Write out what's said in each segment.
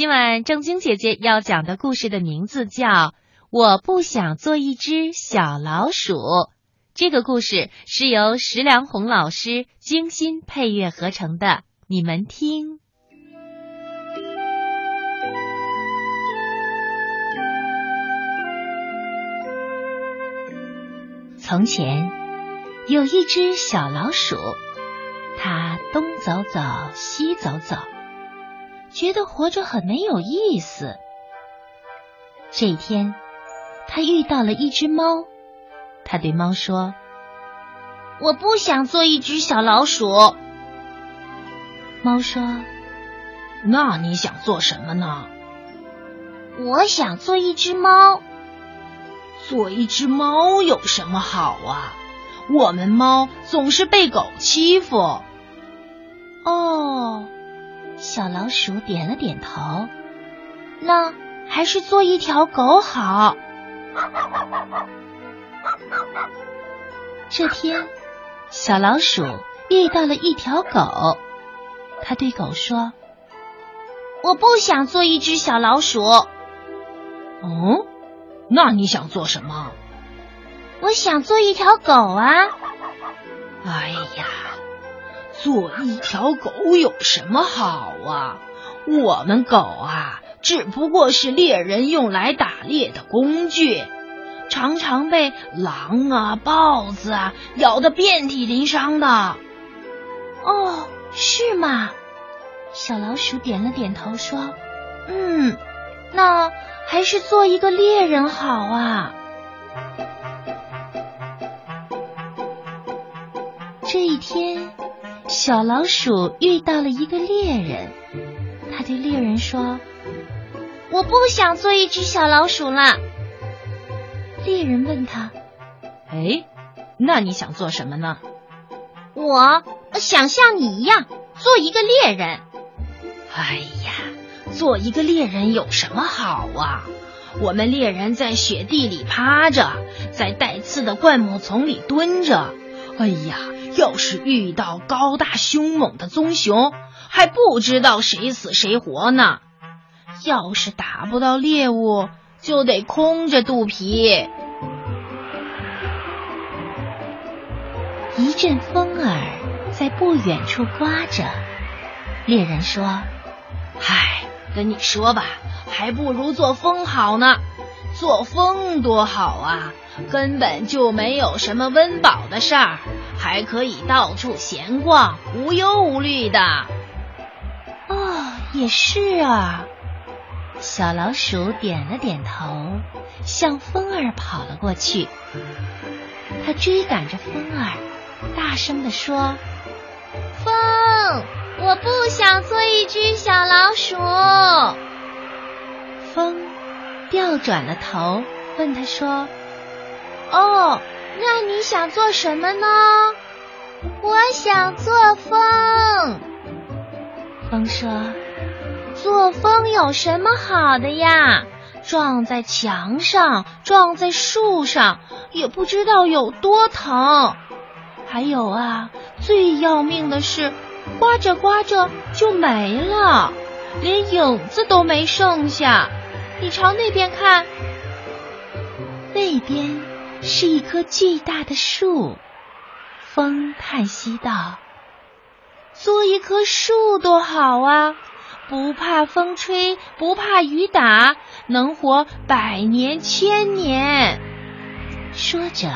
今晚正晶姐姐要讲的故事的名字叫《我不想做一只小老鼠》。这个故事是由石良红老师精心配乐合成的，你们听。从前有一只小老鼠，它东走走，西走走。觉得活着很没有意思。这一天，他遇到了一只猫。他对猫说：“我不想做一只小老鼠。”猫说：“那你想做什么呢？”“我想做一只猫。”“做一只猫有什么好啊？我们猫总是被狗欺负。”“哦。”小老鼠点了点头，那还是做一条狗好。这天，小老鼠遇到了一条狗，它对狗说：“我不想做一只小老鼠。”“哦，那你想做什么？”“我想做一条狗啊。”“哎呀。”做一条狗有什么好啊？我们狗啊，只不过是猎人用来打猎的工具，常常被狼啊、豹子啊咬得遍体鳞伤的。哦，是吗？小老鼠点了点头，说：“嗯，那还是做一个猎人好啊。”小老鼠遇到了一个猎人，他对猎人说：“我不想做一只小老鼠了。”猎人问他：“哎，那你想做什么呢？”“我想像你一样做一个猎人。”“哎呀，做一个猎人有什么好啊？我们猎人在雪地里趴着，在带刺的灌木丛里蹲着。哎呀！”要是遇到高大凶猛的棕熊，还不知道谁死谁活呢。要是打不到猎物，就得空着肚皮。一阵风儿在不远处刮着，猎人说：“唉，跟你说吧，还不如做风好呢。做风多好啊，根本就没有什么温饱的事儿。”还可以到处闲逛，无忧无虑的。哦，也是啊。小老鼠点了点头，向风儿跑了过去。它追赶着风儿，大声地说：“风，我不想做一只小老鼠。”风调转了头，问他说：“哦。”那你想做什么呢？我想做风。风说：“做风有什么好的呀？撞在墙上，撞在树上，也不知道有多疼。还有啊，最要命的是，刮着刮着就没了，连影子都没剩下。你朝那边看，那边。”是一棵巨大的树，风叹息道：“做一棵树多好啊，不怕风吹，不怕雨打，能活百年千年。”说着，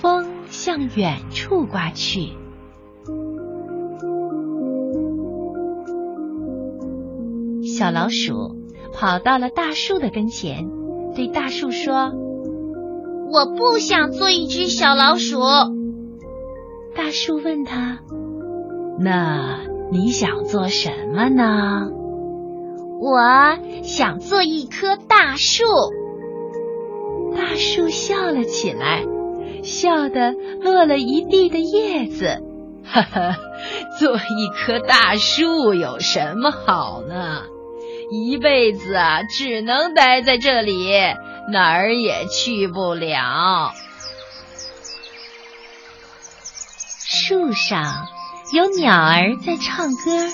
风向远处刮去。小老鼠跑到了大树的跟前，对大树说。我不想做一只小老鼠。大树问他：“那你想做什么呢？”我想做一棵大树。大树笑了起来，笑得落了一地的叶子。哈哈，做一棵大树有什么好呢？一辈子啊，只能待在这里。哪儿也去不了。树上有鸟儿在唱歌，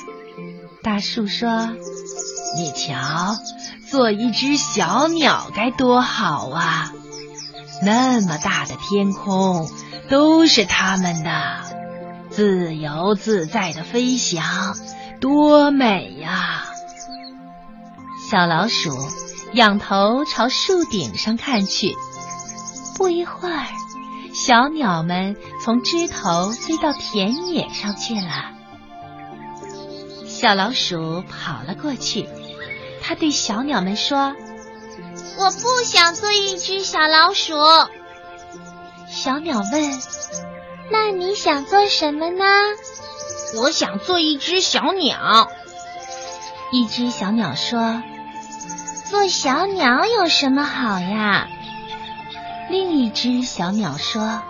大树说：“你瞧，做一只小鸟该多好啊！那么大的天空都是它们的，自由自在的飞翔，多美呀！”小老鼠仰头朝树顶上看去，不一会儿，小鸟们从枝头飞到田野上去了。小老鼠跑了过去，它对小鸟们说：“我不想做一只小老鼠。”小鸟问：“那你想做什么呢？”“我想做一只小鸟。”一只小鸟说：“做小鸟有什么好呀？”另一只小鸟说：“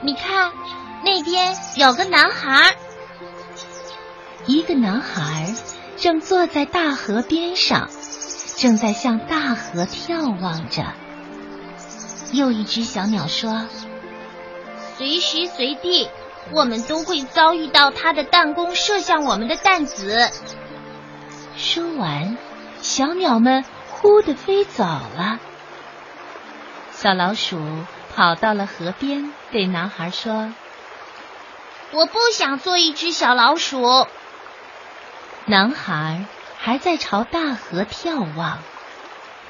你看，那边有个男孩。”一个男孩正坐在大河边上，正在向大河眺望着。又一只小鸟说：“随时随地，我们都会遭遇到他的弹弓射向我们的弹子。”说完，小鸟们呼的飞走了。小老鼠跑到了河边，对男孩说：“我不想做一只小老鼠。”男孩还在朝大河眺望，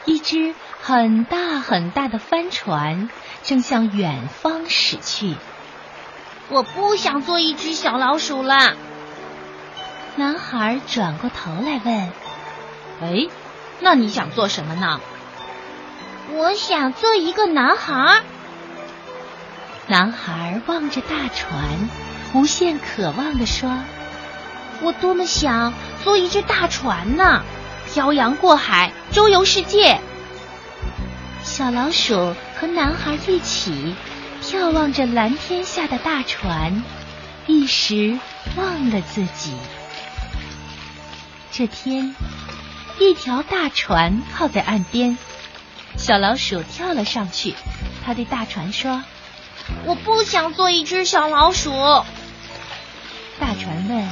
一只很大很大的帆船正向远方驶去。我不想做一只小老鼠了。男孩转过头来问：“哎，那你想做什么呢？”我想做一个男孩。男孩望着大船，无限渴望地说。我多么想做一只大船呢，漂洋过海，周游世界。小老鼠和男孩一起眺望着蓝天下的大船，一时忘了自己。这天，一条大船靠在岸边，小老鼠跳了上去。他对大船说：“我不想做一只小老鼠。”大船问。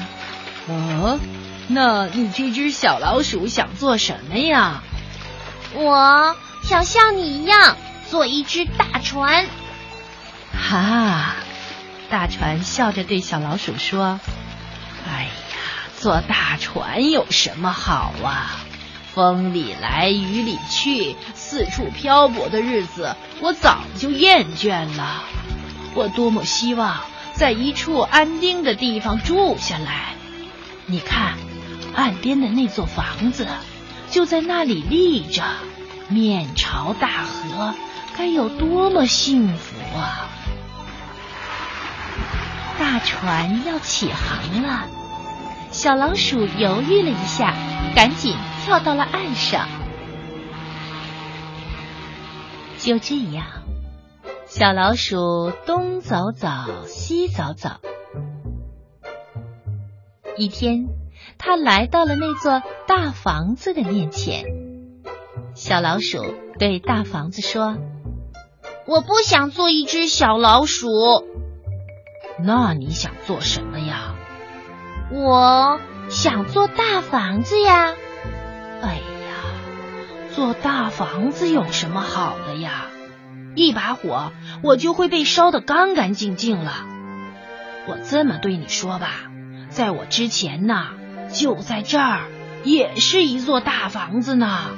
哦，那你这只小老鼠想做什么呀？我想像你一样做一只大船。哈，大船笑着对小老鼠说：“哎呀，坐大船有什么好啊？风里来雨里去，四处漂泊的日子，我早就厌倦了。我多么希望在一处安定的地方住下来。”你看，岸边的那座房子就在那里立着，面朝大河，该有多么幸福啊！大船要起航了，小老鼠犹豫了一下，赶紧跳到了岸上。就这样，小老鼠东走走，西走走。一天，它来到了那座大房子的面前。小老鼠对大房子说：“我不想做一只小老鼠。”那你想做什么呀？我想做大房子呀。哎呀，做大房子有什么好的呀？一把火，我就会被烧得干干净净了。我这么对你说吧。在我之前呢，就在这儿，也是一座大房子呢。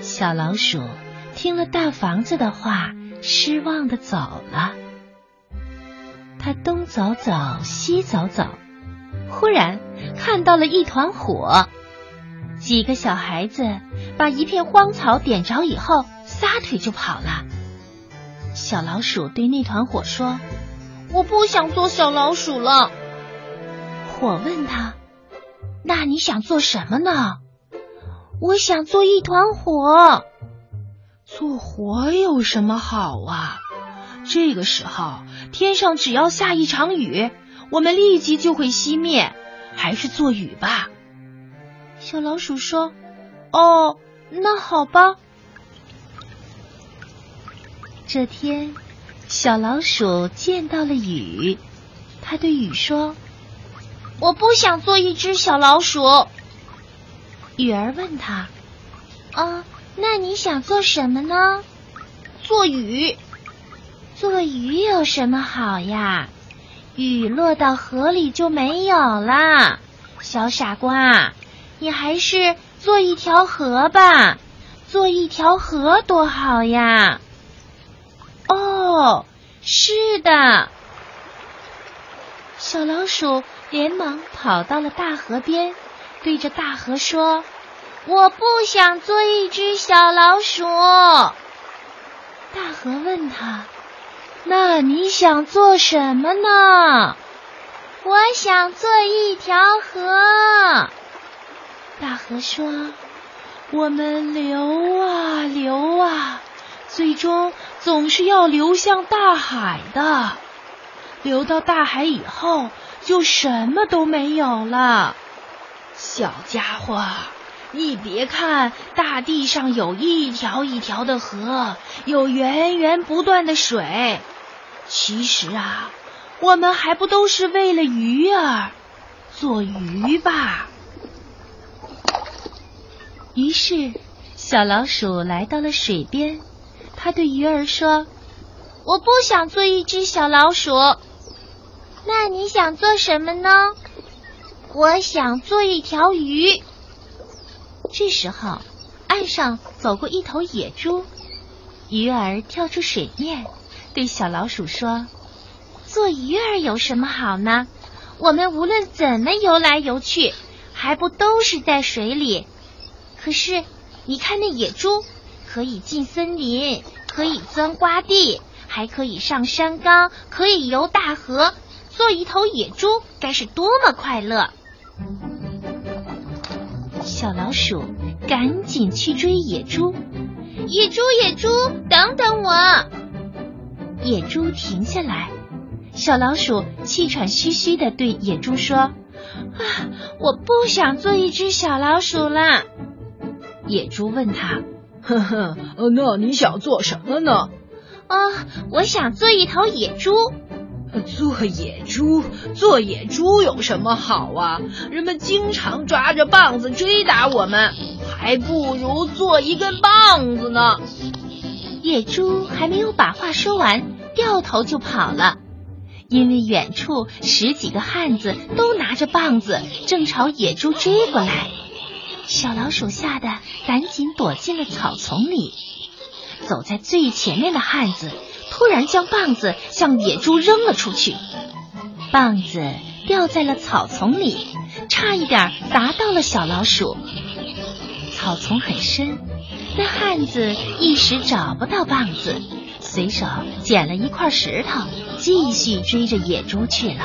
小老鼠听了大房子的话，失望的走了。它东走走，西走走，忽然看到了一团火。几个小孩子把一片荒草点着以后，撒腿就跑了。小老鼠对那团火说：“我不想做小老鼠了。”我问他：“那你想做什么呢？”我想做一团火。做火有什么好啊？这个时候天上只要下一场雨，我们立即就会熄灭。还是做雨吧。小老鼠说：“哦，那好吧。”这天，小老鼠见到了雨，他对雨说。我不想做一只小老鼠。雨儿问他：“啊，那你想做什么呢？”做雨。做雨有什么好呀？雨落到河里就没有了。小傻瓜，你还是做一条河吧。做一条河多好呀！哦，是的。小老鼠连忙跑到了大河边，对着大河说：“我不想做一只小老鼠。”大河问他：“那你想做什么呢？”“我想做一条河。”大河说。我们流啊流啊，最终总是要流向大海的。流到大海以后，就什么都没有了。小家伙，你别看大地上有一条一条的河，有源源不断的水，其实啊，我们还不都是为了鱼儿做鱼吧？于是，小老鼠来到了水边。它对鱼儿说：“我不想做一只小老鼠。那你想做什么呢？”“我想做一条鱼。”这时候，岸上走过一头野猪。鱼儿跳出水面，对小老鼠说：“做鱼儿有什么好呢？我们无论怎么游来游去，还不都是在水里？”可是，你看那野猪，可以进森林，可以钻瓜地，还可以上山岗，可以游大河。做一头野猪该是多么快乐！小老鼠赶紧去追野猪。野猪，野猪，等等我！野猪停下来。小老鼠气喘吁吁的对野猪说：“啊，我不想做一只小老鼠了。”野猪问他：“呵 呵，那你想做什么呢？”“啊，我想做一头野猪。”“做野猪？做野猪有什么好啊？人们经常抓着棒子追打我们，还不如做一根棒子呢。”野猪还没有把话说完，掉头就跑了，因为远处十几个汉子都拿着棒子，正朝野猪追过来。小老鼠吓得赶紧躲进了草丛里。走在最前面的汉子突然将棒子向野猪扔了出去，棒子掉在了草丛里，差一点砸到了小老鼠。草丛很深，那汉子一时找不到棒子，随手捡了一块石头，继续追着野猪去了。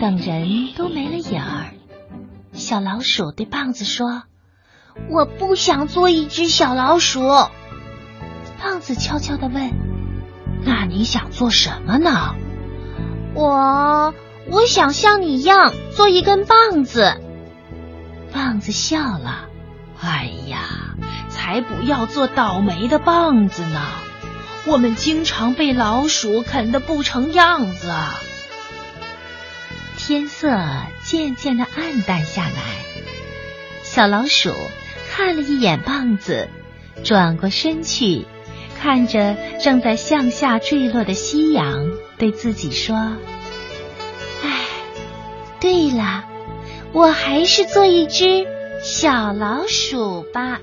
等人都没了影儿。小老鼠对棒子说：“我不想做一只小老鼠。”棒子悄悄的问：“那你想做什么呢？”“我我想像你一样做一根棒子。”棒子笑了：“哎呀，才不要做倒霉的棒子呢！我们经常被老鼠啃得不成样子。”天色渐渐的暗淡下来，小老鼠看了一眼棒子，转过身去，看着正在向下坠落的夕阳，对自己说：“哎，对了，我还是做一只小老鼠吧。”